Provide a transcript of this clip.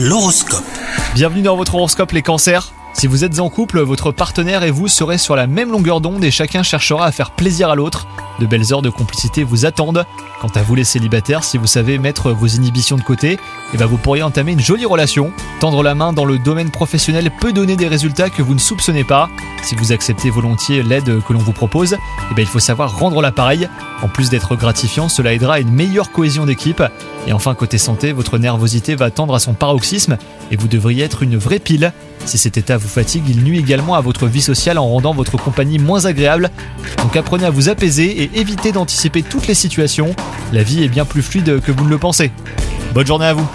L'horoscope. Bienvenue dans votre horoscope les cancers. Si vous êtes en couple, votre partenaire et vous serez sur la même longueur d'onde et chacun cherchera à faire plaisir à l'autre. De belles heures de complicité vous attendent. Quant à vous les célibataires, si vous savez mettre vos inhibitions de côté, eh ben vous pourriez entamer une jolie relation. Tendre la main dans le domaine professionnel peut donner des résultats que vous ne soupçonnez pas. Si vous acceptez volontiers l'aide que l'on vous propose, eh ben il faut savoir rendre l'appareil. En plus d'être gratifiant, cela aidera à une meilleure cohésion d'équipe. Et enfin, côté santé, votre nervosité va tendre à son paroxysme et vous devriez être une vraie pile. Si cet état vous fatigue, il nuit également à votre vie sociale en rendant votre compagnie moins agréable. Donc apprenez à vous apaiser et évitez d'anticiper toutes les situations. La vie est bien plus fluide que vous ne le pensez. Bonne journée à vous